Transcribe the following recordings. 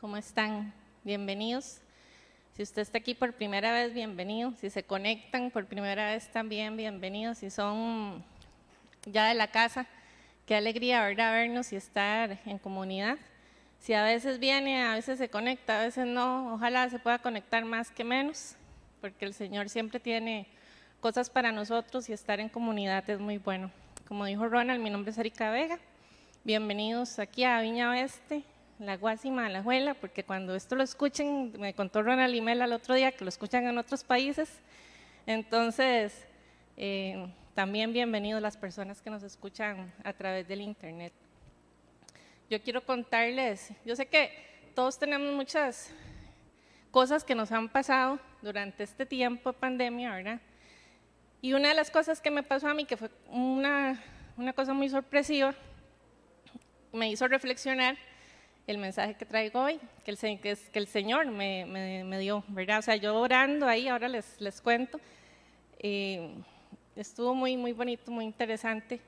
¿Cómo están? Bienvenidos. Si usted está aquí por primera vez, bienvenido. Si se conectan por primera vez, también bienvenidos. Si son ya de la casa, qué alegría, ¿verdad? Vernos y estar en comunidad. Si a veces viene, a veces se conecta, a veces no, ojalá se pueda conectar más que menos, porque el Señor siempre tiene cosas para nosotros y estar en comunidad es muy bueno. Como dijo Ronald, mi nombre es Erika Vega. Bienvenidos aquí a Viña Oeste, la Guasima, la Juela, porque cuando esto lo escuchen, me contó Ronald Limela el otro día que lo escuchan en otros países. Entonces, eh, también bienvenidos las personas que nos escuchan a través del Internet. Yo quiero contarles, yo sé que todos tenemos muchas cosas que nos han pasado durante este tiempo de pandemia, ¿verdad? Y una de las cosas que me pasó a mí, que fue una, una cosa muy sorpresiva, me hizo reflexionar el mensaje que traigo hoy, que el, que que el Señor me, me, dio, ¿verdad? O sea, yo orando ahí, ahora les, les cuento, eh, estuvo muy, muy bonito, muy interesante.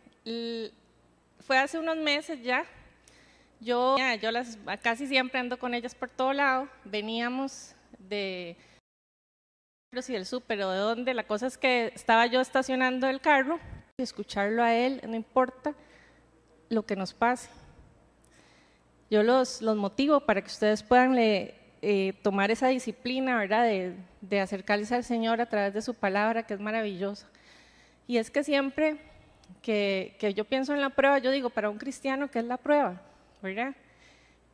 fue hace unos meses ya, yo, yo las, casi siempre ando con ellas por todo lado, veníamos de y del súper o de dónde, la cosa es que estaba yo estacionando el carro y escucharlo a él, no importa lo que nos pase yo los, los motivo para que ustedes puedan eh, tomar esa disciplina, ¿verdad? De, de acercarse al Señor a través de su palabra, que es maravillosa. Y es que siempre que, que, yo pienso en la prueba, yo digo, para un cristiano, ¿qué es la prueba? ¿Verdad?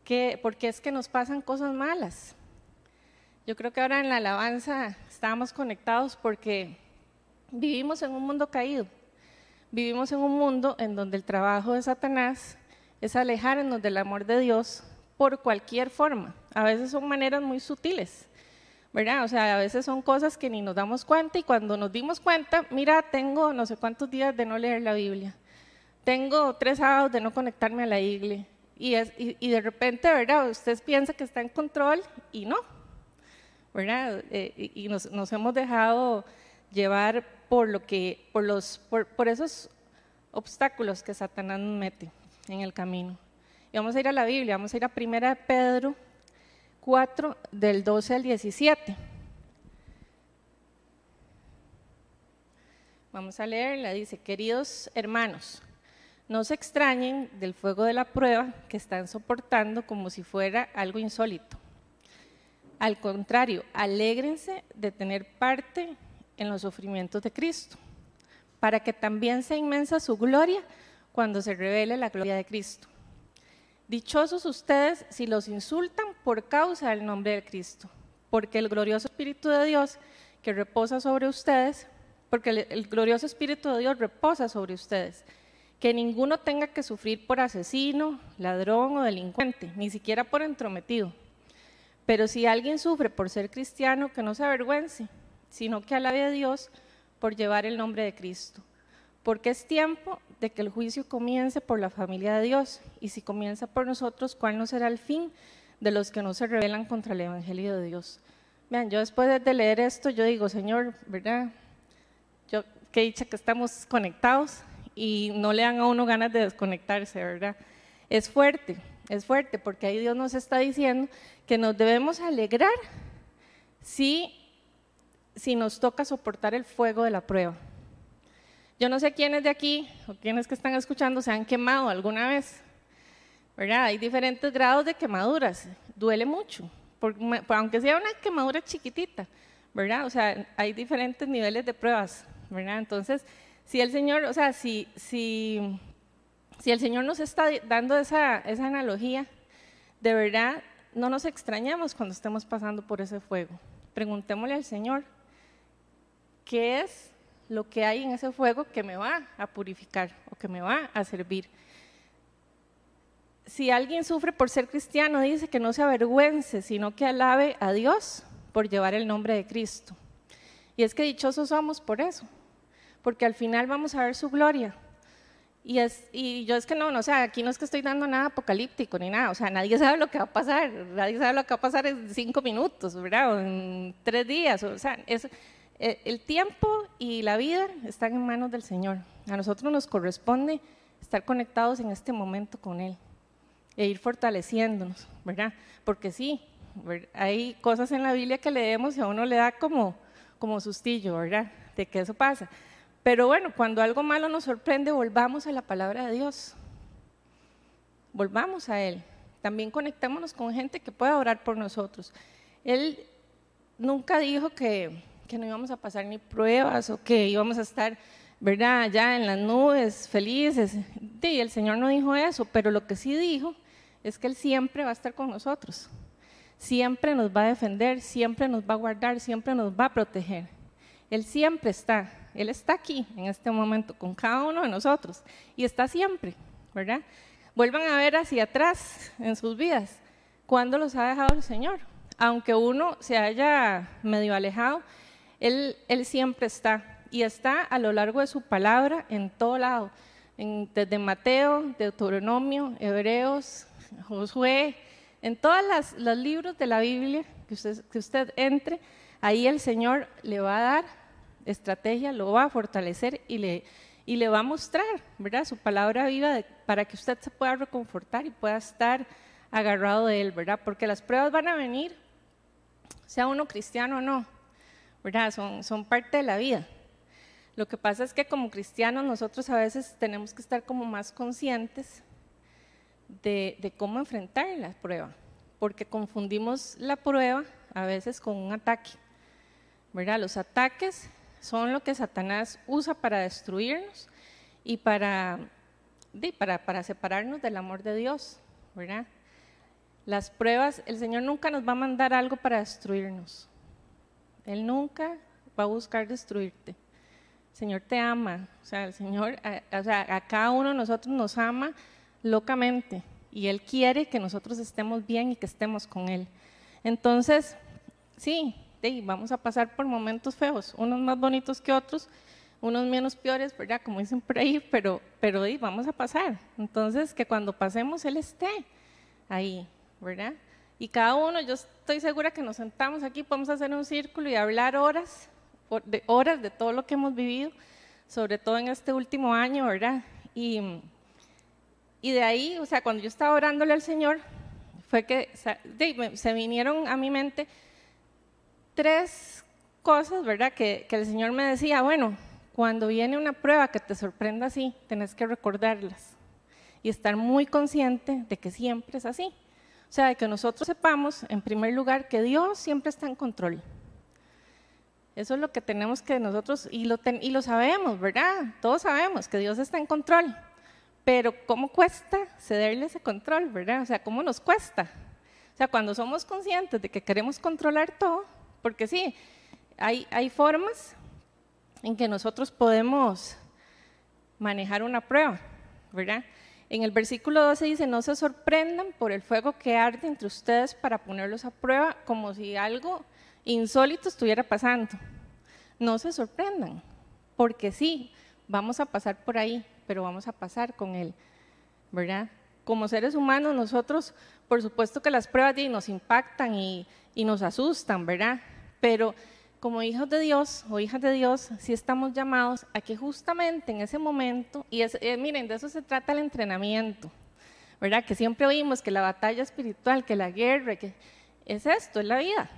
Que, porque es que nos pasan cosas malas. Yo creo que ahora en la alabanza estábamos conectados porque vivimos en un mundo caído. Vivimos en un mundo en donde el trabajo de Satanás es alejarnos del amor de Dios por cualquier forma. A veces son maneras muy sutiles, ¿verdad? O sea, a veces son cosas que ni nos damos cuenta y cuando nos dimos cuenta, mira, tengo no sé cuántos días de no leer la Biblia, tengo tres sábados de no conectarme a la iglesia y, y, de repente, ¿verdad? Usted piensa que está en control y no, ¿verdad? Eh, y, nos, hemos dejado llevar por lo que, por los, por, esos obstáculos que Satanás mete en el camino. Y vamos a ir a la Biblia, vamos a ir a 1 Pedro 4, del 12 al 17. Vamos a leerla, dice, queridos hermanos, no se extrañen del fuego de la prueba que están soportando como si fuera algo insólito. Al contrario, alégrense de tener parte en los sufrimientos de Cristo, para que también sea inmensa su gloria cuando se revele la gloria de Cristo. Dichosos ustedes si los insultan por causa del nombre de Cristo, porque el glorioso Espíritu de Dios que reposa sobre ustedes, porque el, glorioso Espíritu de Dios reposa sobre ustedes, que ninguno tenga que sufrir por asesino, ladrón o delincuente, ni siquiera por entrometido. Pero si alguien sufre por ser cristiano, que no se avergüence, sino que alabe a Dios por llevar el nombre de Cristo porque es tiempo de que el juicio comience por la familia de Dios, y si comienza por nosotros, ¿cuál no será el fin de los que no se rebelan contra el Evangelio de Dios? Vean, yo después de leer esto, yo digo, Señor, ¿verdad? Yo, qué dicha que estamos conectados y no le dan a uno ganas de desconectarse, ¿verdad? Es fuerte, es fuerte, porque ahí Dios nos está diciendo que nos debemos alegrar si, si nos toca soportar el fuego de la prueba. Yo no sé quiénes de aquí o quiénes que están escuchando se han quemado alguna vez. ¿verdad? Hay diferentes grados de quemaduras. Duele mucho, aunque sea una quemadura chiquitita. ¿verdad? O sea, hay diferentes niveles de pruebas. ¿verdad? Entonces, si el Señor, o sea, si, si, si el Señor nos está dando esa, esa analogía, de verdad no nos extrañamos cuando estemos pasando por ese fuego. Preguntémosle al Señor, ¿qué es lo que hay en ese fuego que me va a purificar o que me va a servir. Si alguien sufre por ser cristiano, dice que no se avergüence, sino que alabe a Dios por llevar el nombre de Cristo. Y es que dichosos somos por eso, porque al final vamos a ver su gloria. Y, es, y yo es que no, no, o sea, aquí no es que estoy dando nada apocalíptico ni nada, o sea, nadie sabe lo que va a pasar, nadie sabe lo que va a pasar en cinco minutos, ¿verdad? O en tres días, o sea, es, el tiempo y la vida están en manos del Señor. A nosotros nos corresponde estar conectados en este momento con Él. e ir fortaleciéndonos, ¿verdad? Porque sí, hay cosas en la Biblia que leemos y a uno le da como, como sustillo, ¿verdad? De que eso pasa. Pero bueno, cuando algo malo nos sorprende, volvamos a la palabra de Dios. Volvamos a Él. También conectémonos con gente que pueda orar por nosotros. Él nunca dijo que, que no íbamos a pasar ni pruebas o que íbamos a estar, ¿verdad?, allá en las nubes, felices. Sí, el Señor no dijo eso, pero lo que sí dijo es que Él siempre va a estar con nosotros. Siempre nos va a defender, siempre nos va a guardar, siempre nos va a proteger. Él siempre está, Él está aquí en este momento con cada uno de nosotros y está siempre, ¿verdad? Vuelvan a ver hacia atrás en sus vidas, ¿cuándo los ha dejado el Señor? Aunque uno se haya medio alejado, Él, él siempre está y está a lo largo de su palabra en todo lado, desde Mateo, Deuteronomio, Hebreos, Josué, en todos los libros de la Biblia que usted, que usted entre, ahí el Señor le va a dar estrategia, lo va a fortalecer y le, y le va a mostrar, ¿verdad? Su palabra viva para que usted se pueda reconfortar y pueda estar agarrado de él, ¿verdad? Porque las pruebas van a venir, sea uno cristiano o no, ¿verdad? Son, parte de la vida. Lo que pasa es que como cristianos nosotros a veces tenemos que estar como más conscientes de, cómo enfrentar la prueba, porque confundimos la prueba a veces con un ataque. ¿verdad? Los ataques son lo que Satanás usa para destruirnos y para, para, para separarnos del amor de Dios. ¿verdad? Las pruebas, el Señor nunca nos va a mandar algo para destruirnos. Él nunca va a buscar destruirte. El Señor te ama, o sea, el Señor, o sea, a cada uno de nosotros nos ama locamente y Él quiere que nosotros estemos bien y que estemos con Él. Entonces, sí, vamos a pasar por momentos feos, unos más bonitos que otros, unos menos peores, ¿verdad? Como dicen por ahí, pero, pero vamos a pasar. Entonces, que cuando pasemos Él esté ahí, ¿verdad? Y cada uno, yo estoy segura que nos sentamos aquí, podemos hacer un círculo y hablar horas, de horas de todo lo que hemos vivido, sobre todo en este último año, ¿verdad? Y de ahí, o sea, cuando yo estaba orándole al Señor, fue que se vinieron a mi mente tres cosas, ¿verdad? Que, el Señor me decía, bueno, cuando viene una prueba que te sorprenda así, tenés que recordarlas y estar muy consciente de que siempre es así. O sea, de que nosotros sepamos, en primer lugar, que Dios siempre está en control. Eso es lo que tenemos que nosotros, y lo, y lo sabemos, ¿verdad? Todos sabemos que Dios está en control. Pero ¿cómo cuesta cederle ese control, verdad? O sea, ¿cómo nos cuesta? O sea, cuando somos conscientes de que queremos controlar todo, porque sí, hay, hay formas en que nosotros podemos manejar una prueba, ¿verdad? En el versículo 12 dice, no se sorprendan por el fuego que arde entre ustedes para ponerlos a prueba como si algo insólito estuviera pasando. No se sorprendan, porque sí, vamos a pasar por ahí, pero vamos a pasar con Él, ¿verdad? Como seres humanos nosotros, por supuesto que las pruebas nos impactan y, nos asustan, ¿verdad? Pero como hijos de Dios o hijas de Dios, sí estamos llamados a que justamente en ese momento, y eh, miren, de eso se trata el entrenamiento, ¿verdad? Que siempre oímos que la batalla espiritual, que la guerra, que es esto, es la vida,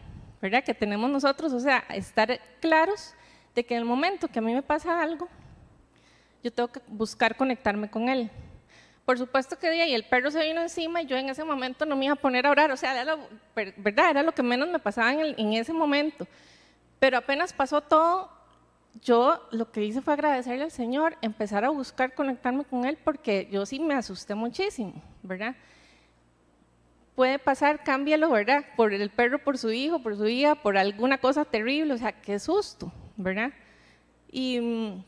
¿verdad? Que tenemos nosotros, o sea, estar claros de que en el momento que a mí me pasa algo, yo tengo que buscar conectarme con Él. Por supuesto que día y el perro se vino encima y yo en ese momento no me iba a poner a orar, o sea, era lo, ¿verdad? Era lo que menos me pasaba en, en ese momento. Pero apenas pasó todo, yo lo que hice fue agradecerle al Señor, empezar a buscar conectarme con Él, porque yo sí me asusté muchísimo, ¿verdad? Puede pasar, cámbialo, ¿verdad? Por el perro, por su hijo, por su hija, por alguna cosa terrible, o sea, qué susto, ¿verdad? Y mm,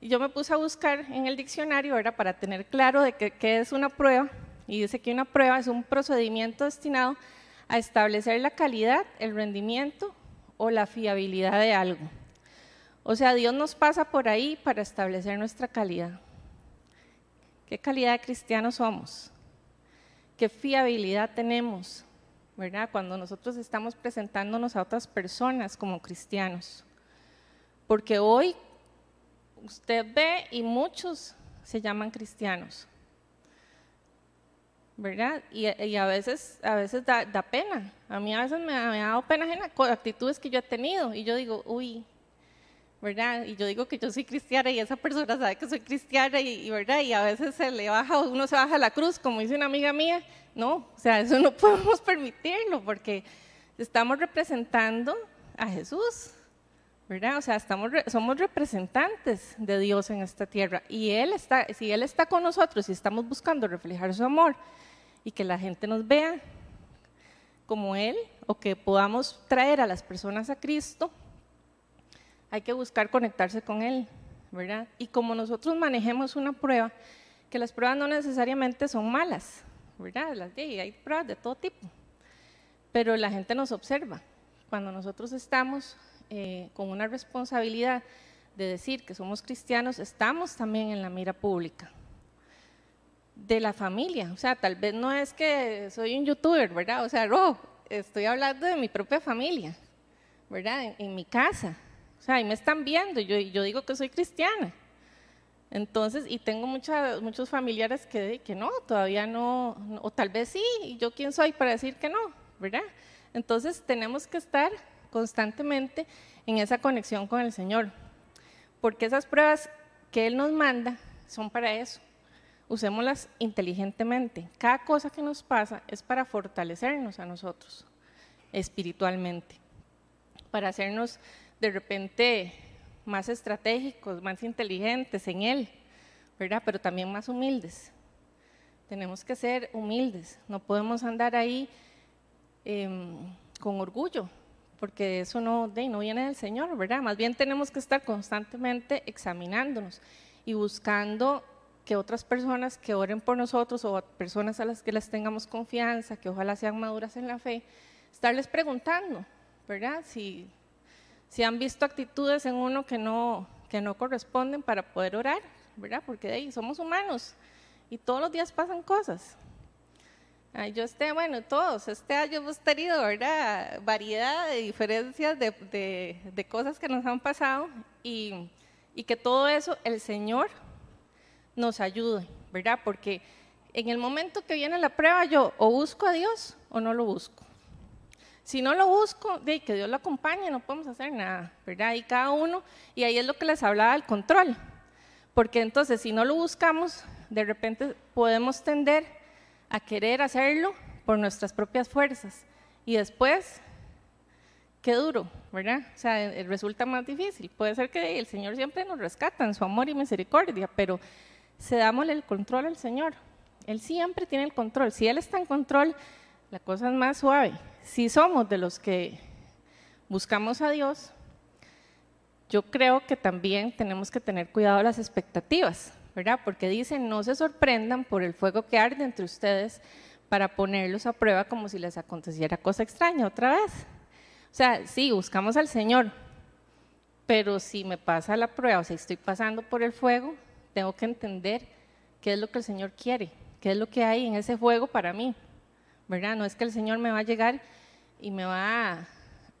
yo me puse a buscar en el diccionario, ¿verdad? Para tener claro de qué, es una prueba. Y dice que una prueba es un procedimiento destinado a establecer la calidad, el rendimiento o la fiabilidad de algo. O sea, Dios nos pasa por ahí para establecer nuestra calidad. ¿Qué calidad de cristianos somos? ¿Qué fiabilidad tenemos? ¿Verdad? Cuando nosotros estamos presentándonos a otras personas como cristianos. Porque hoy usted ve y muchos se llaman cristianos. ¿Verdad? Y, a veces, a veces da, pena. A mí a veces me, ha dado pena en actitudes que yo he tenido y yo digo, uy, ¿verdad? Y yo digo que yo soy cristiana y esa persona sabe que soy cristiana y, ¿verdad? Y a veces se le baja, uno se baja la cruz, como dice una amiga mía. No, o sea, eso no podemos permitirlo porque estamos representando a Jesús, ¿verdad? O sea, estamos, somos representantes de Dios en esta tierra y Él está, si Él está con nosotros y estamos buscando reflejar su amor y que la gente nos vea como Él o que podamos traer a las personas a Cristo, hay que buscar conectarse con Él, ¿verdad? Y como nosotros manejemos una prueba, que las pruebas no necesariamente son malas, ¿verdad? Las de, hay pruebas de todo tipo, pero la gente nos observa. Cuando nosotros estamos eh, con una responsabilidad de decir que somos cristianos, estamos también en la mira pública de la familia. O sea, tal vez no es que soy un youtuber, ¿verdad? O sea, no, estoy hablando de mi propia familia, ¿verdad? En, mi casa. O sea, ahí me están viendo, yo, yo digo que soy cristiana. Entonces, y tengo muchos familiares que, que no, todavía no, o tal vez sí, y yo quién soy para decir que no, ¿verdad? Entonces, tenemos que estar constantemente en esa conexión con el Señor, porque esas pruebas que Él nos manda son para eso. Usémoslas inteligentemente. Cada cosa que nos pasa es para fortalecernos a nosotros espiritualmente, para hacernos de repente más estratégicos, más inteligentes en Él, ¿verdad? Pero también más humildes. Tenemos que ser humildes, no podemos andar ahí em, con orgullo, porque eso no, no viene del Señor, ¿verdad? Más bien tenemos que estar constantemente examinándonos y buscando que otras personas que oren por nosotros o personas a las que les tengamos confianza, que ojalá sean maduras en la fe, estarles preguntando, ¿verdad? Si, si han visto actitudes en uno que no, que no corresponden para poder orar, ¿verdad? Porque ahí somos humanos y todos los días pasan cosas. Ay, yo este, bueno, todos, este año hemos tenido, ¿verdad? Variedad de diferencias de, de, cosas que nos han pasado y, y, que todo eso el Señor nos ayude, ¿verdad? Porque en el momento que viene la prueba yo o busco a Dios o no lo busco. Si no lo busco, de que Dios lo acompañe, no podemos hacer nada, ¿verdad? Y cada uno, y ahí es lo que les hablaba del control, porque entonces si no lo buscamos, de repente podemos tender a querer hacerlo por nuestras propias fuerzas. Y después, qué duro, ¿verdad? O sea, eh, resulta más difícil. Puede ser que el Señor siempre nos rescata en su amor y misericordia, pero se dámosle el control al Señor. Él siempre tiene el control. Si Él está en control, la cosa es más suave. Si somos de los que buscamos a Dios, yo creo que también tenemos que tener cuidado las expectativas. ¿Verdad? Porque dicen, no se sorprendan por el fuego que arde entre ustedes para ponerlos a prueba como si les aconteciera cosa extraña otra vez. O sea, sí, buscamos al Señor, pero si me pasa la prueba, o si estoy pasando por el fuego, tengo que entender qué es lo que el Señor quiere, qué es lo que hay en ese fuego para mí, ¿verdad? No es que el Señor me va a llegar y me va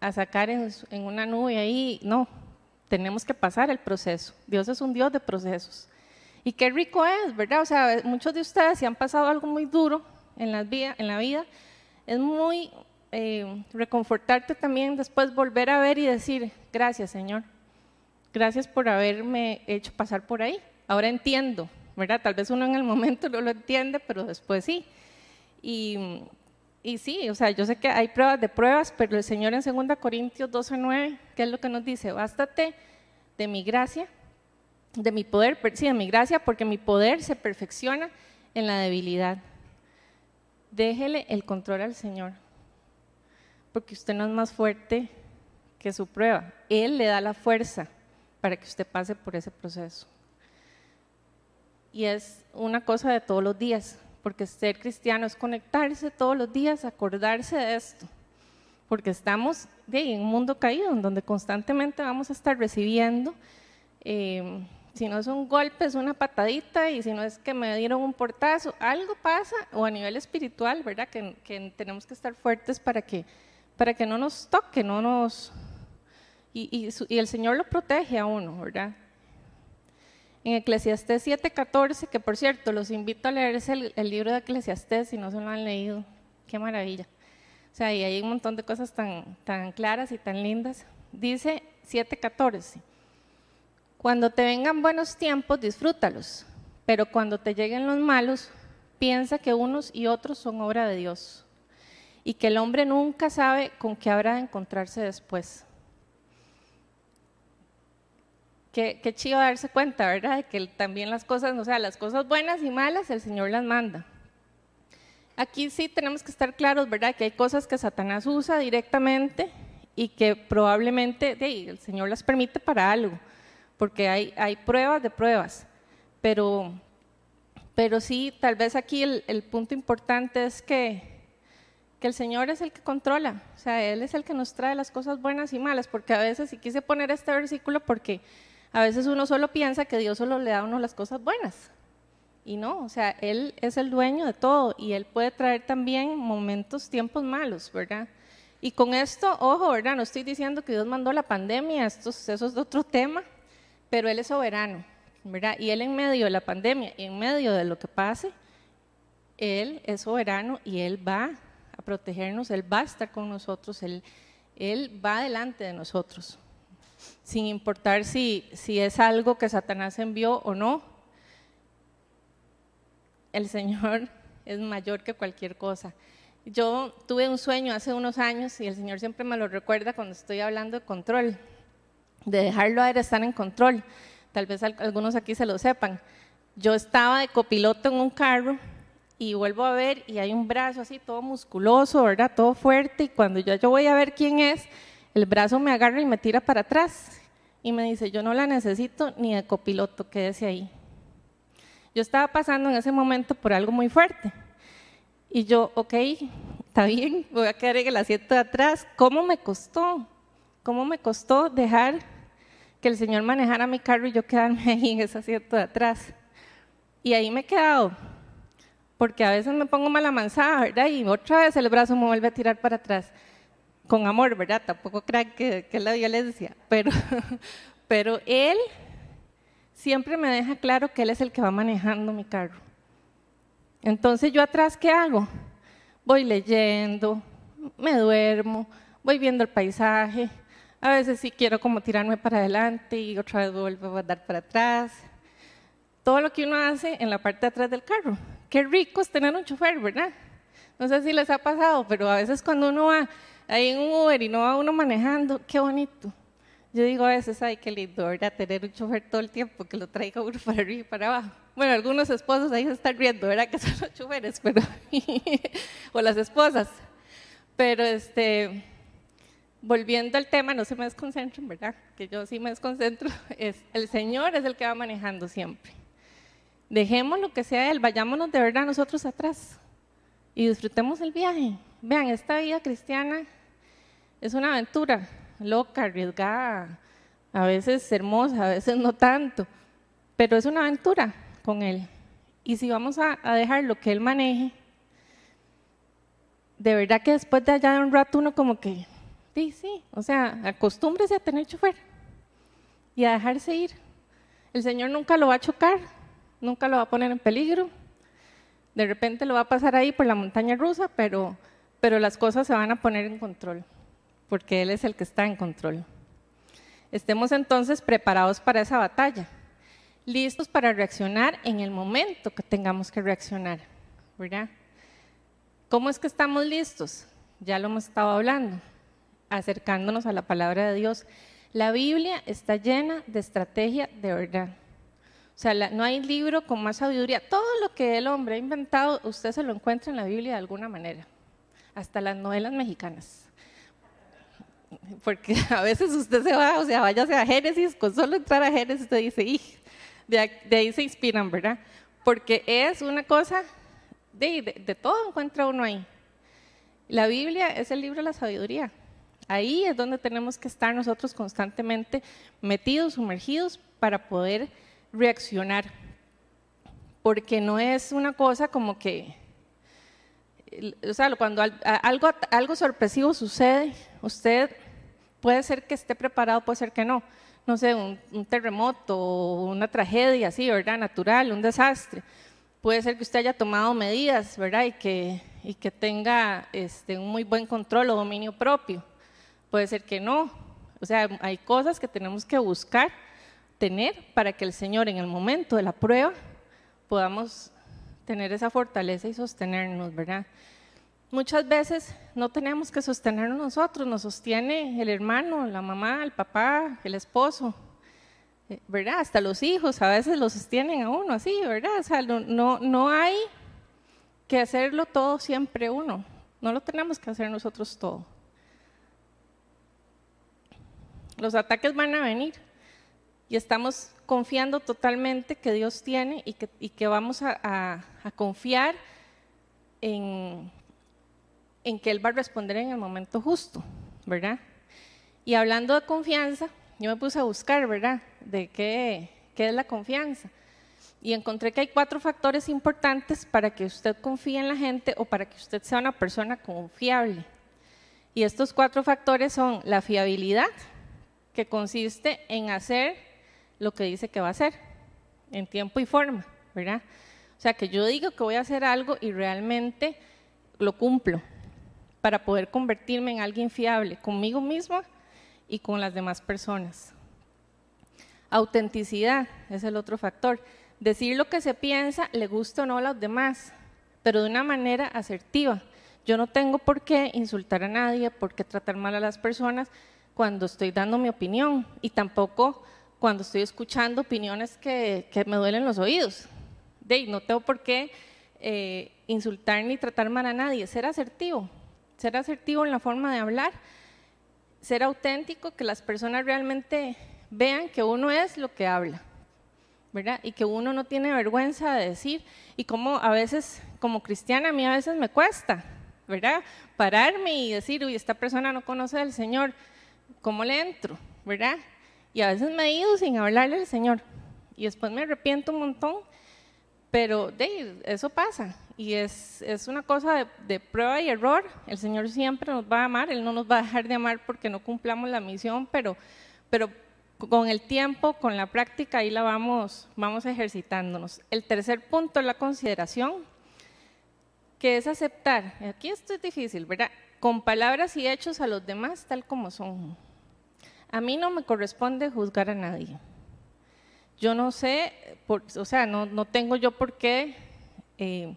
a, sacar en, en una nube ahí, no, tenemos que pasar el proceso. Dios es un Dios de procesos. Y qué rico es, ¿verdad? O sea, muchos de ustedes si han pasado algo muy duro en la vida, en la vida es muy eh, reconfortarte también después volver a ver y decir, gracias Señor, gracias por haberme hecho pasar por ahí. Ahora entiendo, ¿verdad? Tal vez uno en el momento no lo entiende, pero después sí. Y, y sí, o sea, yo sé que hay pruebas de pruebas, pero el Señor en 2 Corintios 12, 9, ¿qué es lo que nos dice? Bástate de mi gracia de mi poder, sí, de mi gracia, porque mi poder se perfecciona en la debilidad. Déjele el control al Señor, porque usted no es más fuerte que su prueba. Él le da la fuerza para que usted pase por ese proceso. Y es una cosa de todos los días, porque ser cristiano es conectarse todos los días, acordarse de esto, porque estamos en un mundo caído, en donde constantemente vamos a estar recibiendo eh, si no son golpes, una patadita, y si no es que me dieron un portazo, algo pasa, o a nivel espiritual, ¿verdad? Que, tenemos que estar fuertes para que, para que no nos toque, no nos... Y, y, el Señor lo protege a uno, ¿verdad? En Eclesiastés 7:14, que por cierto, los invito a leer el, el libro de Eclesiastés si no se lo han leído. Qué maravilla. O sea, y hay un montón de cosas tan, tan claras y tan lindas. Dice 7:14, cuando te vengan buenos tiempos, disfrútalos, pero cuando te lleguen los malos, piensa que unos y otros son obra de Dios y que el hombre nunca sabe con qué habrá de encontrarse después. Qué, qué chido darse cuenta, ¿verdad? De que también las cosas, o sea, las cosas buenas y malas, el Señor las manda. Aquí sí tenemos que estar claros, ¿verdad? Que hay cosas que Satanás usa directamente y que probablemente el Señor las permite para algo, porque hay, hay pruebas de pruebas. Pero, pero sí, tal vez aquí el, el punto importante es que, que, el Señor es el que controla, o sea, Él es el que nos trae las cosas buenas y malas, porque a veces, y quise poner este versículo porque a veces uno solo piensa que Dios solo le da a uno las cosas buenas, y no, o sea, Él es el dueño de todo y Él puede traer también momentos, tiempos malos, ¿verdad? Y con esto, ojo, ¿verdad? No estoy diciendo que Dios mandó la pandemia, esto, eso es otro tema, pero Él es soberano, ¿verdad? Y Él en medio de la pandemia, en medio de lo que pase, Él es soberano y Él va a protegernos, Él va a estar con nosotros, Él, él va delante de nosotros, sin importar si, si es algo que Satanás envió o no, el Señor es mayor que cualquier cosa. Yo tuve un sueño hace unos años y el Señor siempre me lo recuerda cuando estoy hablando de control, de dejarlo a él estar en control. Tal vez algunos aquí se lo sepan. Yo estaba de copiloto en un carro y vuelvo a ver y hay un brazo así todo musculoso, ¿verdad? Todo fuerte y cuando yo, yo voy a ver quién es, el brazo me agarra y me tira para atrás y me dice, yo no la necesito ni de copiloto, quédese ahí. Yo estaba pasando en ese momento por algo muy fuerte. Y yo, ok, está bien, voy a quedar en el asiento de atrás. ¿Cómo me costó? ¿Cómo me costó dejar que el Señor manejara mi carro y yo quedarme ahí en ese asiento de atrás? Y ahí me he quedado, porque a veces me pongo mala manzada, ¿verdad? Y otra vez el brazo me vuelve a tirar para atrás. Con amor, ¿verdad? Tampoco crean que, que es la violencia, pero, pero Él siempre me deja claro que Él es el que va manejando mi carro. Entonces yo atrás, ¿qué hago? Voy leyendo, me duermo, voy viendo el paisaje, a veces sí quiero como tirarme para adelante y otra vez vuelvo a dar para atrás. Todo lo que uno hace en la parte de atrás del carro. Qué rico es tener un chofer, ¿verdad? No sé si les ha pasado, pero a veces cuando uno va ahí en un Uber y no va uno manejando, qué bonito. Yo digo a veces, ay, qué lindo, ¿verdad? Tener un chofer todo el tiempo que lo traiga uno para arriba y para abajo. Bueno, algunos esposos ahí se están riendo, ¿verdad? Que son los choferes, pero, o las esposas. Pero, este, volviendo al tema, no se me desconcentren, ¿verdad? Que yo sí me desconcentro. Es, el Señor es el que va manejando siempre. Dejemos lo que sea Él, vayámonos de verdad nosotros atrás y disfrutemos el viaje. Vean, esta vida cristiana es una aventura loca, arriesgada, a veces hermosa, a veces no tanto, pero es una aventura con Él. Y si vamos a, dejar lo que Él maneje, de verdad que después de allá de un rato uno como que, sí, sí, o sea, acostúmbrese a tener chofer y a dejarse ir. El Señor nunca lo va a chocar, nunca lo va a poner en peligro. De repente lo va a pasar ahí por la montaña rusa, pero, pero las cosas se van a poner en control porque Él es el que está en control. Estemos entonces preparados para esa batalla, listos para reaccionar en el momento que tengamos que reaccionar, ¿verdad? ¿Cómo es que estamos listos? Ya lo hemos estado hablando, acercándonos a la palabra de Dios. La Biblia está llena de estrategia de verdad. O sea, no hay libro con más sabiduría. Todo lo que el hombre ha inventado, usted se lo encuentra en la Biblia de alguna manera, hasta las novelas mexicanas porque a veces usted se va, o sea, váyase a Génesis, con solo entrar a Génesis usted dice, de, de, ahí se inspiran, ¿verdad? Porque es una cosa, de, de, todo encuentra uno ahí. La Biblia es el libro de la sabiduría. Ahí es donde tenemos que estar nosotros constantemente metidos, sumergidos, para poder reaccionar. Porque no es una cosa como que, o sea, cuando algo, sorpresivo sucede, usted puede ser que esté preparado, puede ser que no. no sé, un, terremoto o una tragedia así, ¿verdad? Natural, un desastre. Puede ser que usted haya tomado medidas, ¿verdad? Y que, y que tenga este, un muy buen control o dominio propio. Puede ser que no. O sea, hay cosas que tenemos que buscar tener para que el Señor en el momento de la prueba podamos tener esa fortaleza y sostenernos, ¿verdad? Muchas veces no tenemos que sostenernos nosotros, nos sostiene el hermano, la mamá, el papá, el esposo, eh, ¿verdad? Hasta los hijos a veces lo sostienen a uno así, ¿verdad? O sea, no, no hay que hacerlo todo siempre uno, no lo tenemos que hacer nosotros todo. Los ataques van a venir y estamos confiando totalmente que Dios tiene y que, vamos a, confiar en en que Él va a responder en el momento justo, ¿verdad? Y hablando de confianza, yo me puse a buscar, ¿verdad? De qué, qué es la confianza. Y encontré que hay cuatro factores importantes para que usted confíe en la gente o para que usted sea una persona confiable. Y estos cuatro factores son la fiabilidad, que consiste en hacer lo que dice que va a hacer, en tiempo y forma, ¿verdad? O sea, que yo digo que voy a hacer algo y realmente lo cumplo, para poder convertirme en alguien fiable conmigo mismo y con las demás personas. Autenticidad es el otro factor. Decir lo que se piensa, le gusta o no a los demás, pero de una manera asertiva. Yo no tengo por qué insultar a nadie, por qué tratar mal a las personas cuando estoy dando mi opinión y tampoco cuando estoy escuchando opiniones que, me duelen los oídos. De, no tengo por qué eh, insultar ni tratar mal a nadie, ser asertivo, ser asertivo en la forma de hablar, ser auténtico, que las personas realmente vean que uno es lo que habla, ¿verdad? Y que uno no tiene vergüenza de decir, y como a veces, como cristiana, a mí a veces me cuesta, ¿verdad? Pararme y decir, uy, esta persona no conoce al Señor, ¿cómo le entro? ¿verdad? Y a veces me he ido sin hablarle al Señor, y después me arrepiento un montón, pero de, eso pasa, y es, es una cosa de, prueba y error. El Señor siempre nos va a amar, Él no nos va a dejar de amar porque no cumplamos la misión, pero, pero con el tiempo, con la práctica, ahí la vamos, vamos ejercitándonos. El tercer punto es la consideración, que es aceptar. Aquí esto es difícil, ¿verdad? Con palabras y hechos a los demás tal como son. A mí no me corresponde juzgar a nadie. Yo no sé, o sea, no, no tengo yo por qué... Eh,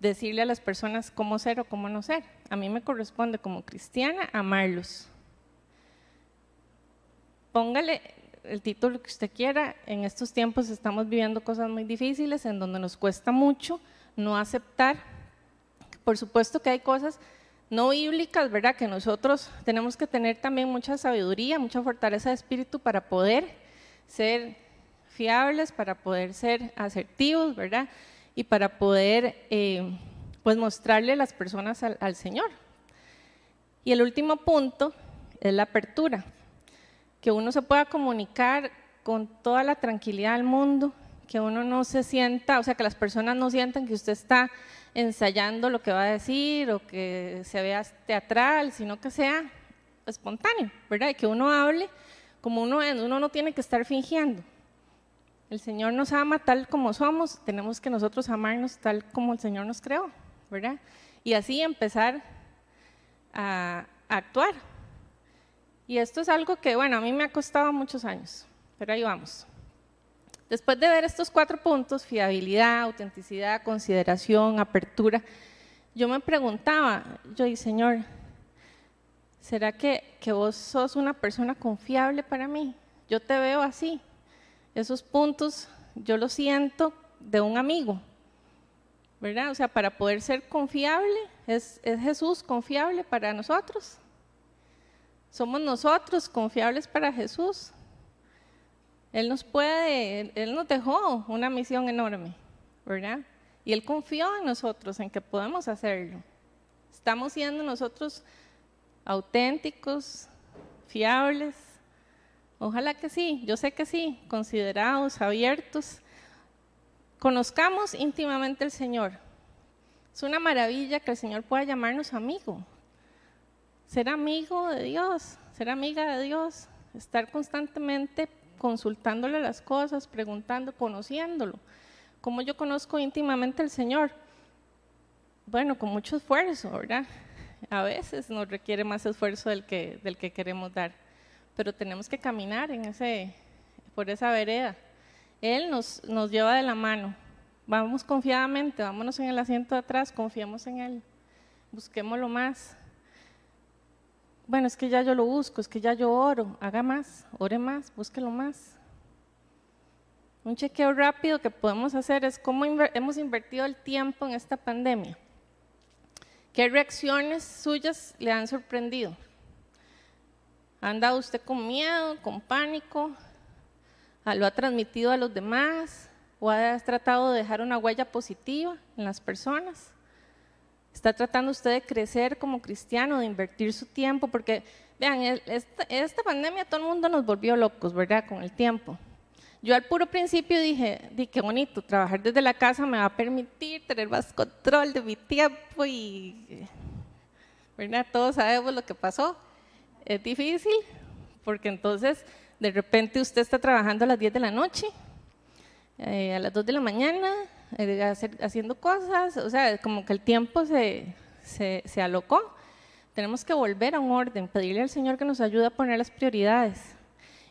decirle a las personas cómo ser o cómo no ser. A mí me corresponde como cristiana amarlos. Póngale el título que usted quiera. En estos tiempos estamos viviendo cosas muy difíciles en donde nos cuesta mucho no aceptar. Por supuesto que hay cosas no bíblicas, ¿verdad? Que nosotros tenemos que tener también mucha sabiduría, mucha fortaleza de espíritu para poder ser fiables, para poder ser asertivos, ¿verdad? y para poder eh, pues mostrarle a las personas al, Señor. Y el último punto es la apertura, que uno se pueda comunicar con toda la tranquilidad del mundo, que uno no se sienta, o sea, que las personas no sientan que usted está ensayando lo que va a decir o que se vea teatral, sino que sea espontáneo, ¿verdad? Y que uno hable como uno uno no tiene que estar fingiendo. El Señor nos ama tal como somos, tenemos que nosotros amarnos tal como el Señor nos creó, ¿verdad? Y así empezar a, actuar. Y esto es algo que, bueno, a mí me ha costado muchos años, pero ahí vamos. Después de ver estos cuatro puntos, fiabilidad, autenticidad, consideración, apertura, yo me preguntaba, yo y Señor, ¿será que, que vos sos una persona confiable para mí? Yo te veo así, esos puntos yo los siento de un amigo, ¿verdad? O sea, para poder ser confiable, ¿es, Jesús confiable para nosotros? ¿Somos nosotros confiables para Jesús? Él nos puede, Él nos dejó una misión enorme, ¿verdad? Y Él confió en nosotros, en que podemos hacerlo. Estamos siendo nosotros auténticos, fiables, Ojalá que sí, yo sé que sí, considerados, abiertos. Conozcamos íntimamente al Señor. Es una maravilla que el Señor pueda llamarnos amigo. Ser amigo de Dios, ser amiga de Dios, estar constantemente consultándole las cosas, preguntando, conociéndolo. Como yo conozco íntimamente al Señor? Bueno, con mucho esfuerzo, ¿verdad? A veces nos requiere más esfuerzo del que, del que queremos dar, pero tenemos que caminar en ese, por esa vereda. Él nos, nos lleva de la mano. Vamos confiadamente, vámonos en el asiento de atrás, confiemos en Él, busquémoslo más. Bueno, es que ya yo lo busco, es que ya yo oro, haga más, ore más, búsquelo más. Un chequeo rápido que podemos hacer es cómo hemos invertido el tiempo en esta pandemia. ¿Qué reacciones suyas le han sorprendido? ¿Ha andado usted con miedo, con pánico? ¿Lo ha transmitido a los demás? ¿O ha tratado de dejar una huella positiva en las personas? ¿Está tratando usted de crecer como cristiano, de invertir su tiempo? Porque, vean, esta, esta pandemia todo el mundo nos volvió locos, ¿verdad? Con el tiempo. Yo al puro principio dije, di qué bonito, trabajar desde la casa me va a permitir tener más control de mi tiempo y, ¿verdad? Todos sabemos lo que pasó. Es difícil porque entonces de repente usted está trabajando a las 10 de la noche, eh, a las 2 de la mañana, eh, haciendo cosas, o sea, como que el tiempo se, se, se alocó. Tenemos que volver a un orden, pedirle al Señor que nos ayude a poner las prioridades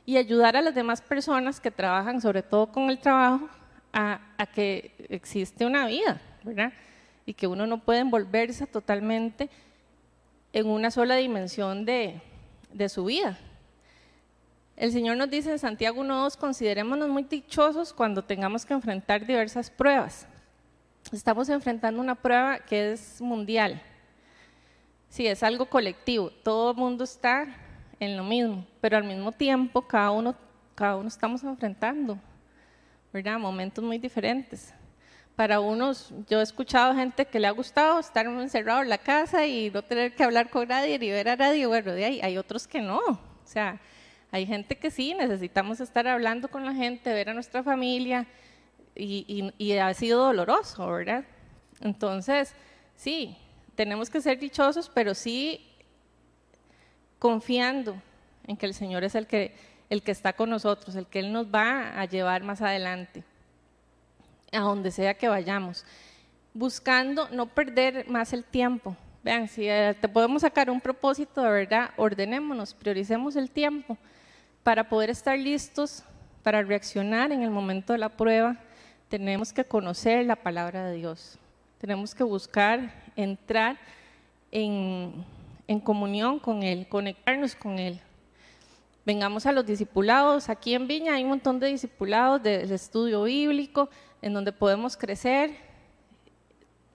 y ayudar a las demás personas que trabajan, sobre todo con el trabajo, a, que existe una vida, ¿verdad? Y que uno no puede envolverse totalmente en una sola dimensión de, de su vida. El Señor nos dice en Santiago 1.2, considerémonos muy dichosos cuando tengamos que enfrentar diversas pruebas. Estamos enfrentando una prueba que es mundial. Sí, es algo colectivo. Todo el mundo está en lo mismo, pero al mismo tiempo cada uno, cada uno estamos enfrentando, ¿verdad? Momentos muy diferentes. Para unos, yo he escuchado gente que le ha gustado estar encerrado en la casa y no tener que hablar con nadie ni ver a nadie, bueno, de ahí hay otros que no, o sea, hay gente que sí, necesitamos estar hablando con la gente, ver a nuestra familia y, ha sido doloroso, ¿verdad? Entonces, sí, tenemos que ser dichosos, pero sí confiando en que el Señor es el que, el que está con nosotros, el que Él nos va a llevar más adelante, a donde sea que vayamos, buscando no perder más el tiempo. Vean, si eh, te podemos sacar un propósito de verdad, ordenémonos, prioricemos el tiempo para poder estar listos para reaccionar en el momento de la prueba. Tenemos que conocer la palabra de Dios. Tenemos que buscar entrar en, comunión con Él, conectarnos con Él. Vengamos a los discipulados. Aquí en Viña hay un montón de discipulados del estudio bíblico en donde podemos crecer.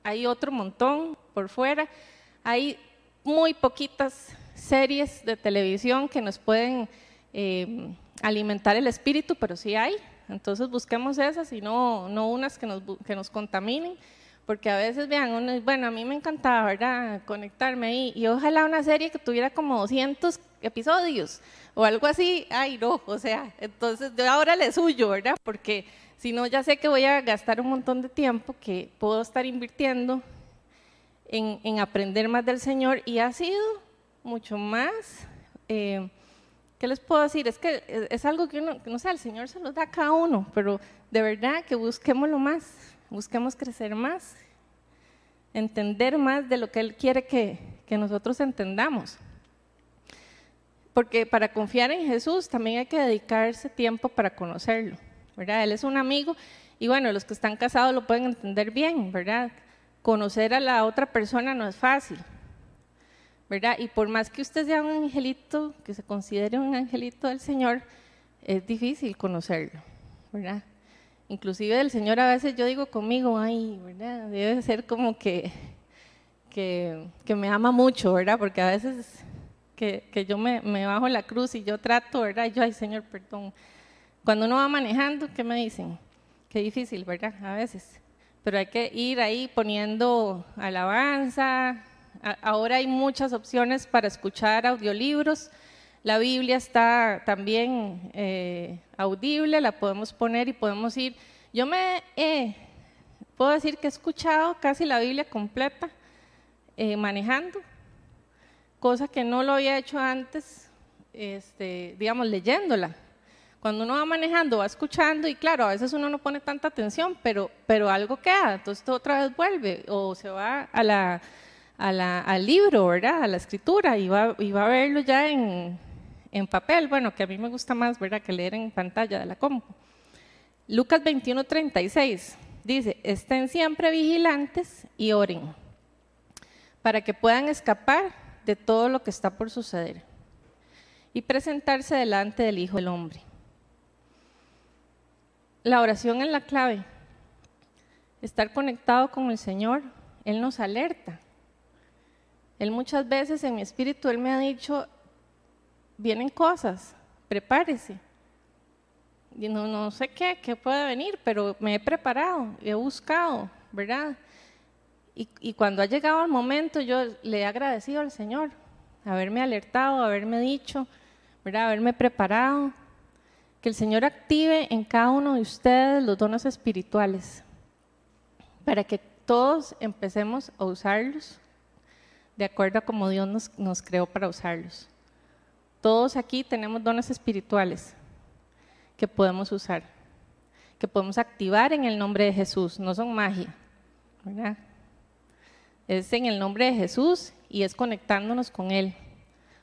Hay otro montón por fuera. Hay muy poquitas series de televisión que nos pueden eh, alimentar el espíritu, pero sí hay. Entonces busquemos esas y no, no unas que nos, que nos contaminen porque a veces, vean, bueno, a mí me encantaba, ¿verdad?, conectarme ahí, y ojalá una serie que tuviera como 200 episodios, o algo así, ay, no, o sea, entonces yo ahora le suyo, ¿verdad?, porque si no, ya sé que voy a gastar un montón de tiempo que puedo estar invirtiendo en, en aprender más del Señor, y ha sido mucho más... Eh, ¿Qué les puedo decir? Es que es algo que uno, no sé, el Señor se lo da a cada uno, pero de verdad que busquémoslo más busquemos crecer más, entender más de lo que Él quiere que, que nosotros entendamos. Porque para confiar en Jesús también hay que dedicarse tiempo para conocerlo, ¿verdad? Él es un amigo y bueno, los que están casados lo pueden entender bien, ¿verdad? Conocer a la otra persona no es fácil, ¿verdad? Y por más que usted sea un angelito, que se considere un angelito del Señor, es difícil conocerlo, ¿verdad? Inclusive el Señor a veces yo digo conmigo, ay, ¿verdad? Debe ser como que, que, me ama mucho, ¿verdad? Porque a veces que, que yo me, me, bajo la cruz y yo trato, ¿verdad? Yo, ay, Señor, perdón. Cuando uno va manejando, ¿qué me dicen? Qué difícil, ¿verdad? A veces. Pero hay que ir ahí poniendo alabanza. Ahora hay muchas opciones para escuchar audiolibros. La Biblia está también eh, audible, la podemos poner y podemos ir. Yo me puedo decir que he escuchado casi la Biblia completa eh, manejando, cosa que no lo había hecho antes este, digamos, leyéndola. Cuando uno va manejando, va escuchando y claro, a veces uno no pone tanta atención, pero, pero algo queda, entonces otra vez vuelve o se va a la, al libro, ¿verdad? A la escritura y va a verlo ya en, en papel, bueno, que a mí me gusta más, ¿verdad? Que leer en pantalla de la compu. Lucas 21, 36 dice, estén siempre vigilantes y oren para que puedan escapar de todo lo que está por suceder y presentarse delante del Hijo del Hombre. La oración es la clave. Estar conectado con el Señor, Él nos alerta. Él muchas veces en mi espíritu, Él me ha dicho, vienen cosas, prepárese. Y no, no sé qué, qué puede venir, pero me he preparado, he buscado, ¿verdad? Y, y, cuando ha llegado el momento, yo le he agradecido al Señor, haberme alertado, haberme dicho, ¿verdad? haberme preparado. Que el Señor active en cada uno de ustedes los dones espirituales, para que todos empecemos a usarlos de acuerdo a como Dios nos, creó para usarlos. Todos aquí tenemos dones espirituales que podemos usar, que podemos activar en el nombre de Jesús, no son magia. Es en el nombre de Jesús y es conectándonos con Él,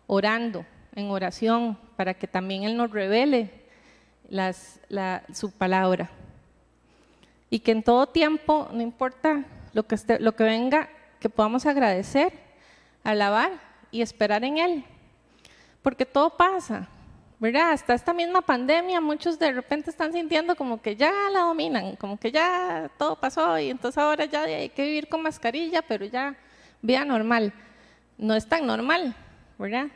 orando en oración para que también Él nos revele su palabra. Y que en todo tiempo, no importa lo que venga, que podamos agradecer, alabar y esperar en Él. Porque todo pasa, ¿verdad? Hasta esta misma pandemia, muchos de repente están sintiendo como que ya la dominan, como que ya todo pasó y entonces ahora ya hay que vivir con mascarilla, pero ya vida normal. No es tan normal, ¿verdad?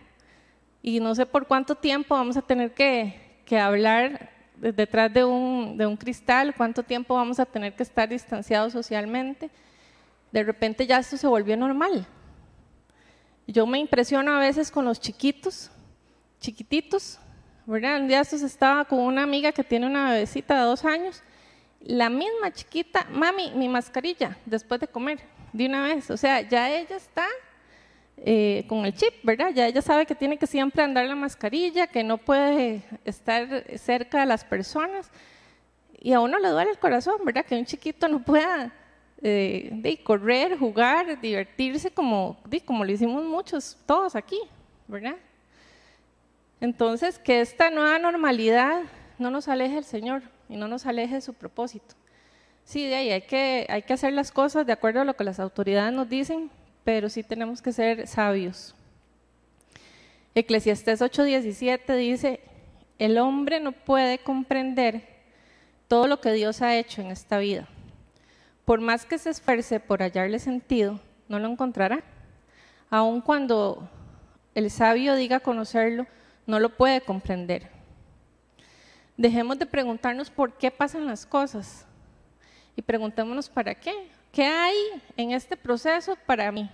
Y no sé por cuánto tiempo vamos a tener que, que hablar detrás de un, de un cristal, cuánto tiempo vamos a tener que estar distanciados socialmente. De repente ya esto se volvió normal. Yo me impresiono a veces con los chiquitos, chiquititos, ¿verdad? Un día estos estaba con una amiga que tiene una bebecita de dos años, la misma chiquita, mami, mi mascarilla, después de comer, de una vez. O sea, ya ella está eh, con el chip, ¿verdad? Ya ella sabe que tiene que siempre andar la mascarilla, que no puede estar cerca de las personas. Y a uno le duele el corazón, ¿verdad? Que un chiquito no pueda de correr, jugar, divertirse como, como lo hicimos muchos, todos aquí, ¿verdad? Entonces, que esta nueva normalidad no nos aleje del Señor y no nos aleje de su propósito. Sí, de ahí hay que, hay que hacer las cosas de acuerdo a lo que las autoridades nos dicen, pero sí tenemos que ser sabios. Eclesiastés 8:17 dice, el hombre no puede comprender todo lo que Dios ha hecho en esta vida. Por más que se esfuerce por hallarle sentido, no lo encontrará. Aun cuando el sabio diga conocerlo, no lo puede comprender. Dejemos de preguntarnos por qué pasan las cosas y preguntémonos para qué. ¿Qué hay en este proceso para mí?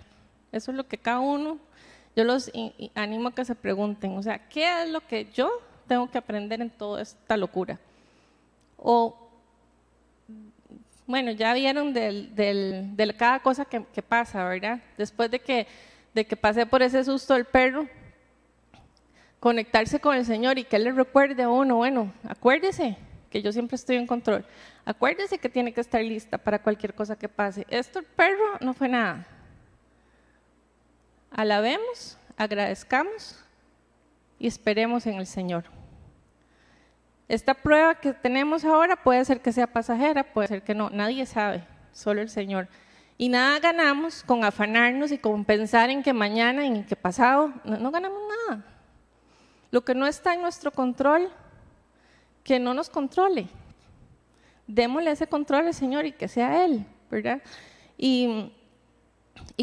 Eso es lo que cada uno, yo los animo a que se pregunten, o sea, ¿qué es lo que yo tengo que aprender en toda esta locura? O, bueno, ya vieron de cada cosa que, que, pasa, ¿verdad? Después de que, de que pasé por ese susto del perro, conectarse con el Señor y que Él le recuerde a uno, bueno, acuérdese que yo siempre estoy en control. Acuérdese que tiene que estar lista para cualquier cosa que pase. Esto el perro no fue nada. Alabemos, agradezcamos y esperemos en el Señor. Esta prueba que tenemos ahora puede ser que sea pasajera, puede ser que no, nadie sabe, solo el Señor. Y nada ganamos con afanarnos y con pensar en que mañana, en que pasado, no ganamos nada. Lo que no está en nuestro control, que no nos controle. Démosle ese control al Señor y que sea Él, ¿verdad? Y,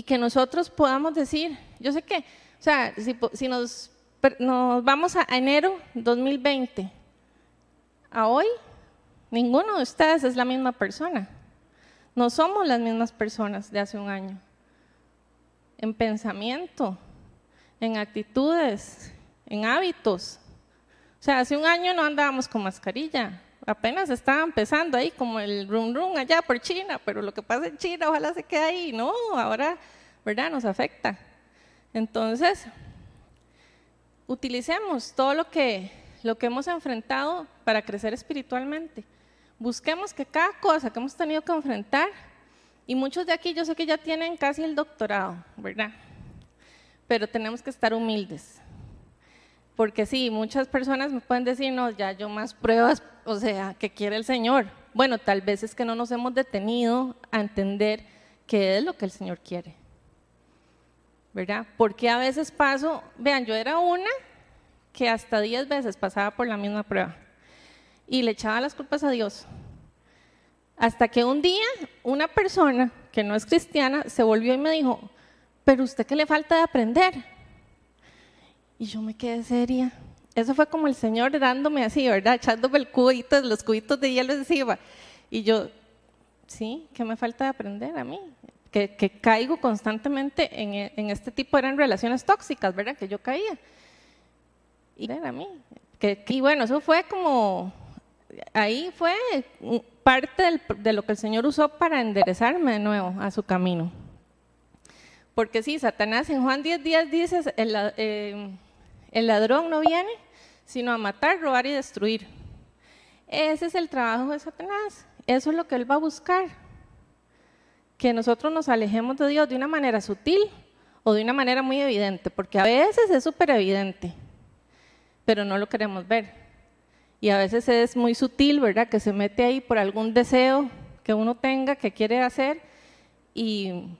que nosotros podamos decir, yo sé que, o sea, si, nos, nos vamos a enero 2020, a hoy, ninguno de ustedes es la misma persona. No somos las mismas personas de hace un año. En pensamiento, en actitudes, en hábitos. O sea, hace un año no andábamos con mascarilla, apenas estaba empezando ahí como el rum rum allá por China, pero lo que pasa en China ojalá se quede ahí, no, ahora, ¿verdad? Nos afecta. Entonces, utilicemos todo lo que, lo que hemos enfrentado para crecer espiritualmente. Busquemos que cada cosa que hemos tenido que enfrentar, y muchos de aquí yo sé que ya tienen casi el doctorado, ¿verdad? Pero tenemos que estar humildes. Porque sí, muchas personas me pueden decir, no, ya yo más pruebas, o sea, que quiere el Señor. Bueno, tal vez es que no nos hemos detenido a entender qué es lo que el Señor quiere. ¿Verdad? Porque a veces paso, vean, yo era una que hasta 10 veces pasaba por la misma prueba y le echaba las culpas a Dios. Hasta que un día una persona que no es cristiana se volvió y me dijo, pero usted qué le falta de aprender. Y yo me quedé seria. Eso fue como el Señor dándome así, ¿verdad? Echándome el cubito, los cubitos de hielo encima. Y yo, sí, ¿qué me falta de aprender a mí? Que, caigo constantemente en, en, este tipo, eran relaciones tóxicas, ¿verdad? Que yo caía. Y a mí. Que, y bueno, eso fue como, ahí fue parte de lo que el Señor usó para enderezarme de nuevo a su camino. Porque sí, Satanás en Juan 10 días dice, el, eh, el ladrón no viene sino a matar, robar y destruir. Ese es el trabajo de Satanás. Eso es lo que él va a buscar. Que nosotros nos alejemos de Dios de una manera sutil o de una manera muy evidente, porque a veces es súper evidente, pero no lo queremos ver. Y a veces es muy sutil, ¿verdad? Que se mete ahí por algún deseo que uno tenga, que quiere hacer, y,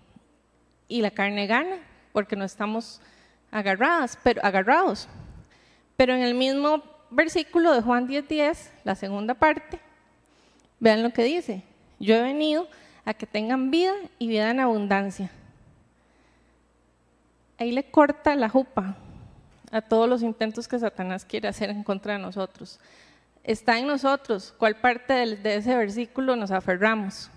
y la carne gana, porque no estamos agarradas, pero, agarrados. Pero en el mismo versículo de Juan 10:10, 10, la segunda parte, vean lo que dice. Yo he venido a que tengan vida y vida en abundancia. Ahí le corta la jupa a todos los intentos que Satanás quiere hacer en contra de nosotros. Está en nosotros cuál parte de ese versículo nos aferramos.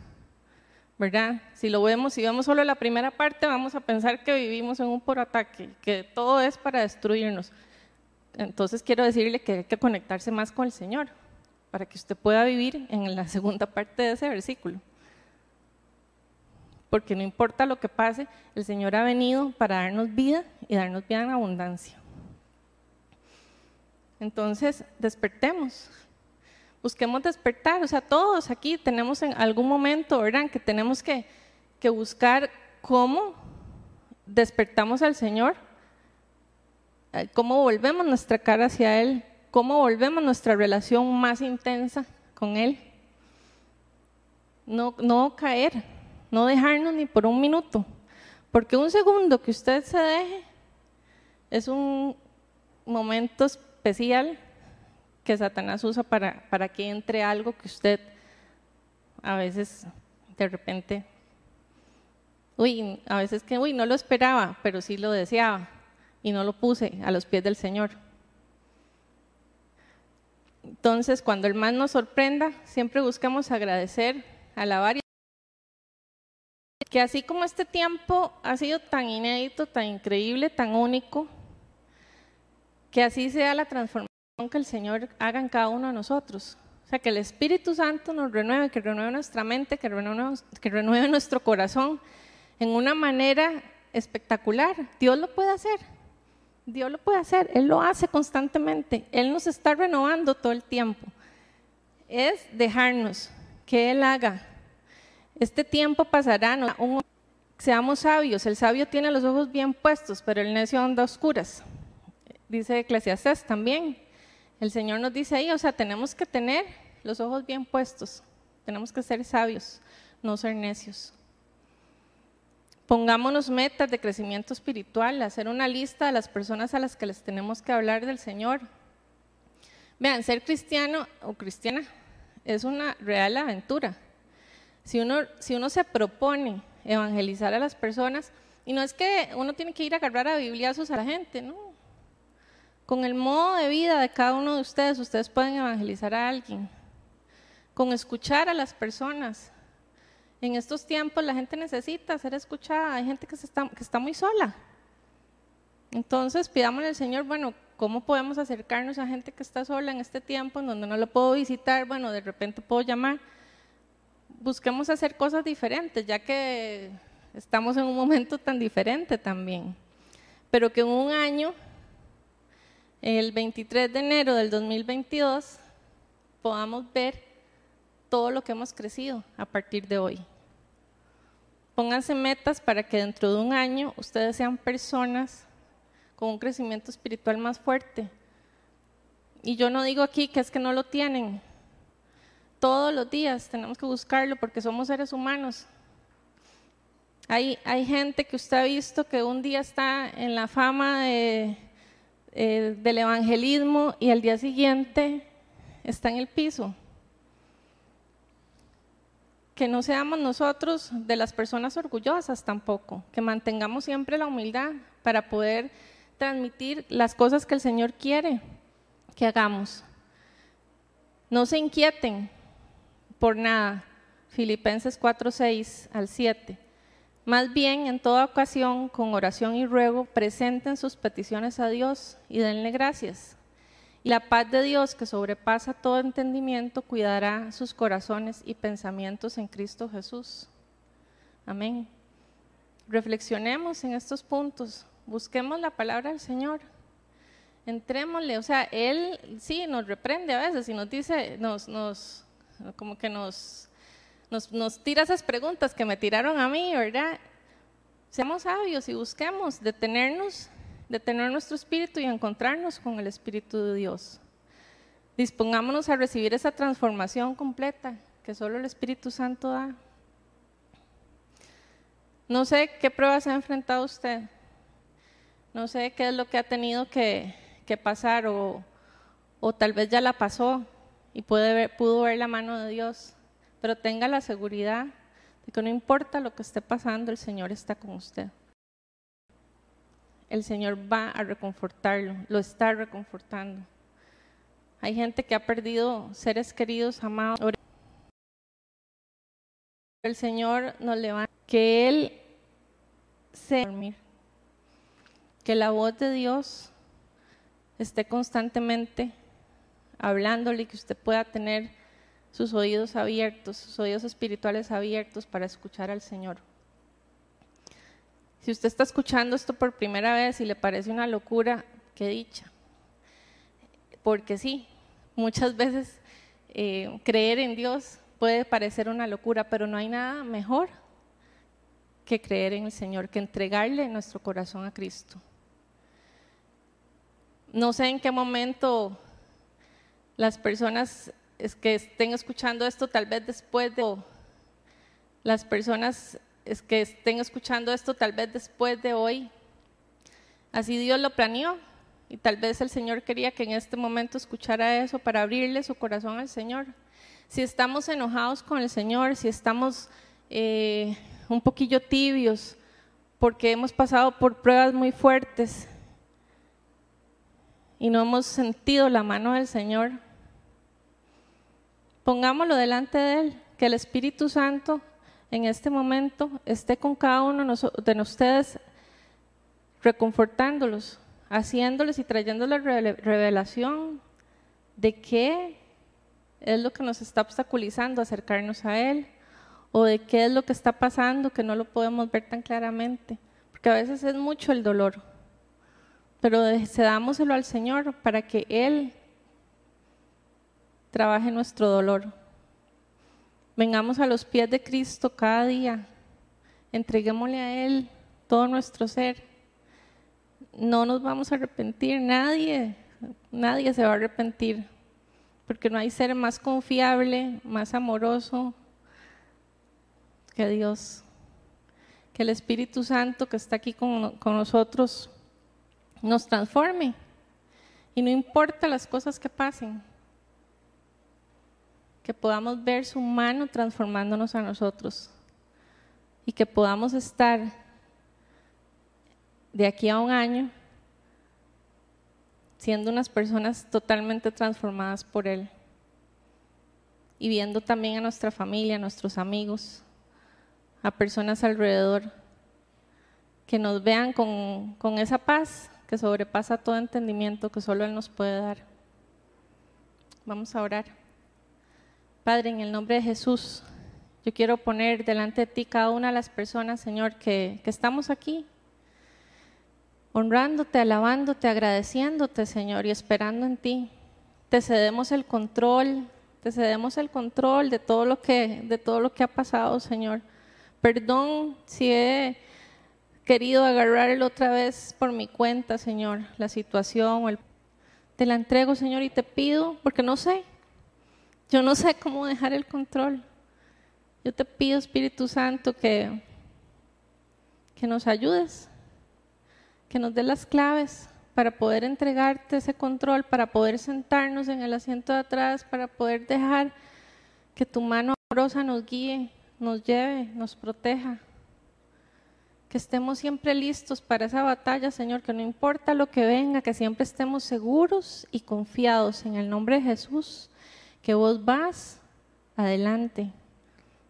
¿verdad? Si lo vemos, si vemos solo la primera parte, vamos a pensar que vivimos en un por ataque, que todo es para destruirnos. Entonces quiero decirle que hay que conectarse más con el Señor, para que usted pueda vivir en la segunda parte de ese versículo. Porque no importa lo que pase, el Señor ha venido para darnos vida y darnos vida en abundancia. Entonces, despertemos, busquemos despertar, o sea, todos aquí tenemos en algún momento, ¿verdad?, que tenemos que, que buscar cómo despertamos al Señor, eh, cómo volvemos nuestra cara hacia Él, cómo volvemos nuestra relación más intensa con Él. No, no caer, no dejarnos ni por un minuto, porque un segundo que usted se deje es un momento especial que Satanás usa para, para que entre algo que usted a veces de repente, uy, a veces que, uy, no lo esperaba, pero sí lo deseaba y no lo puse a los pies del Señor. Entonces, cuando el mal nos sorprenda, siempre buscamos agradecer, alabar y que así como este tiempo ha sido tan inédito, tan increíble, tan único, que así sea la transformación que el Señor haga en cada uno de nosotros. O sea, que el Espíritu Santo nos renueve, que renueve nuestra mente, que renueve, que renueve nuestro corazón en una manera espectacular. Dios lo puede hacer. Dios lo puede hacer. Él lo hace constantemente. Él nos está renovando todo el tiempo. Es dejarnos que Él haga. Este tiempo pasará. seamos sabios. El sabio tiene los ojos bien puestos, pero el necio anda a oscuras. Dice Eclesiastes también. El Señor nos dice ahí, o sea, tenemos que tener los ojos bien puestos, tenemos que ser sabios, no ser necios. Pongámonos metas de crecimiento espiritual, hacer una lista de las personas a las que les tenemos que hablar del Señor. Vean, ser cristiano o cristiana es una real aventura. Si uno, si uno se propone evangelizar a las personas, y no es que uno tiene que ir a agarrar a bibliazos a la gente, no, con el modo de vida de cada uno de ustedes, ustedes pueden evangelizar a alguien. Con escuchar a las personas. En estos tiempos la gente necesita ser escuchada. Hay gente que, está, muy sola. Entonces pidámosle al Señor, bueno, ¿cómo podemos acercarnos a gente que está sola en este tiempo en donde no lo puedo visitar? Bueno, de repente puedo llamar. Busquemos hacer cosas diferentes, ya que estamos en un momento tan diferente también. Pero que en un año el 23 de enero del 2022 podamos ver todo lo que hemos crecido a partir de hoy. Pónganse metas para que dentro de un año ustedes sean personas con un crecimiento espiritual más fuerte. Y yo no digo aquí que es que no lo tienen. Todos los días tenemos que buscarlo porque somos seres humanos. Hay, hay gente que usted ha visto que un día está en la fama de, eh, del evangelismo y al día siguiente está en el piso que no seamos nosotros de las personas orgullosas tampoco, que mantengamos siempre la humildad para poder transmitir las cosas que el Señor quiere que hagamos. No se inquieten por nada. Filipenses 4, 6 al 7. Más bien, en toda ocasión, con oración y ruego, presenten sus peticiones a Dios y denle gracias y la paz de Dios, que sobrepasa todo entendimiento, cuidará sus corazones y pensamientos en Cristo Jesús. Amén. Reflexionemos en estos puntos, busquemos la palabra del Señor, entrémosle, o sea, Él sí nos reprende a veces y nos dice, nos, nos como que nos, nos, tira esas preguntas que me tiraron a mí, ¿verdad? Seamos sabios y busquemos detenernos de tener nuestro espíritu y encontrarnos con el Espíritu de Dios. Dispongámonos a recibir esa transformación completa que solo el Espíritu Santo da. No sé qué pruebas ha enfrentado usted. No sé qué es lo que ha tenido que, pasar o, tal vez ya la pasó y pudo ver la mano de Dios. Pero tenga la seguridad de que no importa lo que esté pasando, el Señor está con usted el Señor va a reconfortarlo, lo está reconfortando. Hay gente que ha perdido seres queridos, amados. El Señor nos levanta, que Él se dormir, que la voz de Dios esté constantemente hablándole que usted pueda tener sus oídos abiertos, sus oídos espirituales abiertos para escuchar al Señor. Si usted está escuchando esto por primera vez y le parece una locura, qué dicha. Porque sí, muchas veces eh, creer en Dios puede parecer una locura, pero no hay nada mejor que creer en el Señor, que entregarle nuestro corazón a Cristo. No sé en qué momento las personas que estén escuchando esto, tal vez después de las personas es que estén escuchando esto tal vez después de hoy. Así Dios lo planeó y tal vez el Señor quería que en este momento escuchara eso para abrirle su corazón al Señor. Si estamos enojados con el Señor, si estamos eh, un poquillo tibios porque hemos pasado por pruebas muy fuertes y no hemos sentido la mano del Señor, pongámoslo delante de Él, que el Espíritu Santo en este momento esté con cada uno de ustedes, reconfortándolos, haciéndoles y trayéndoles revelación de qué es lo que nos está obstaculizando acercarnos a Él o de qué es lo que está pasando que no lo podemos ver tan claramente, porque a veces es mucho el dolor, pero cedámoselo al Señor para que Él trabaje nuestro dolor. Vengamos a los pies de Cristo cada día. Entreguémosle a Él todo nuestro ser. No nos vamos a arrepentir, nadie, nadie se va a arrepentir, porque no hay ser más confiable, más amoroso que Dios. Que el Espíritu Santo que está aquí con, con nosotros nos transforme. Y no importa las cosas que pasen, que podamos ver su mano transformándonos a nosotros y que podamos estar de aquí a un año siendo unas personas totalmente transformadas por Él y viendo también a nuestra familia, a nuestros amigos, a personas alrededor, que nos vean con, esa paz que sobrepasa todo entendimiento que solo Él nos puede dar. Vamos a orar. Padre, en el nombre de Jesús, yo quiero poner delante de ti cada una de las personas, Señor, que, estamos aquí. honrándote, alabándote, agradeciéndote, Señor, y esperando en ti. Te cedemos el control, te cedemos el control de todo lo que, de todo lo que ha pasado, Señor. Perdón si he querido agarrarlo otra vez por mi cuenta, Señor, la situación. Te la entrego, Señor, y te pido, porque no sé, yo no sé cómo dejar el control. Yo te pido, Espíritu Santo, que, que nos ayudes, que nos dé las claves para poder entregarte ese control, para poder sentarnos en el asiento de atrás, para poder dejar que tu mano amorosa nos guíe, nos lleve, nos proteja. Que estemos siempre listos para esa batalla, Señor, que no importa lo que venga, que siempre estemos seguros y confiados en el nombre de Jesús que vos vas adelante,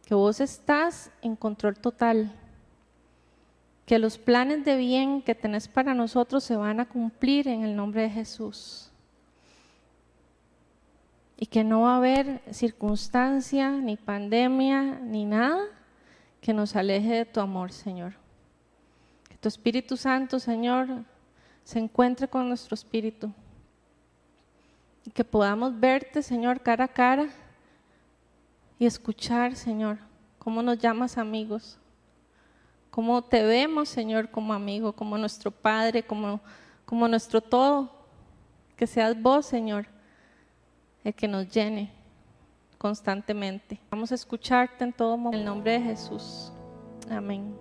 que vos estás en control total, que los planes de bien que tenés para nosotros se van a cumplir en el nombre de Jesús. Y que no va a haber circunstancia, ni pandemia, ni nada que nos aleje de tu amor, Señor. Que tu Espíritu Santo, Señor, se encuentre con nuestro espíritu que podamos verte, Señor, cara a cara y escuchar, Señor, cómo nos llamas amigos, cómo te vemos, Señor, como amigo, como nuestro Padre, como, como nuestro todo. Que seas vos, Señor, el que nos llene constantemente. Vamos a escucharte en todo momento. En el nombre de Jesús. Amén.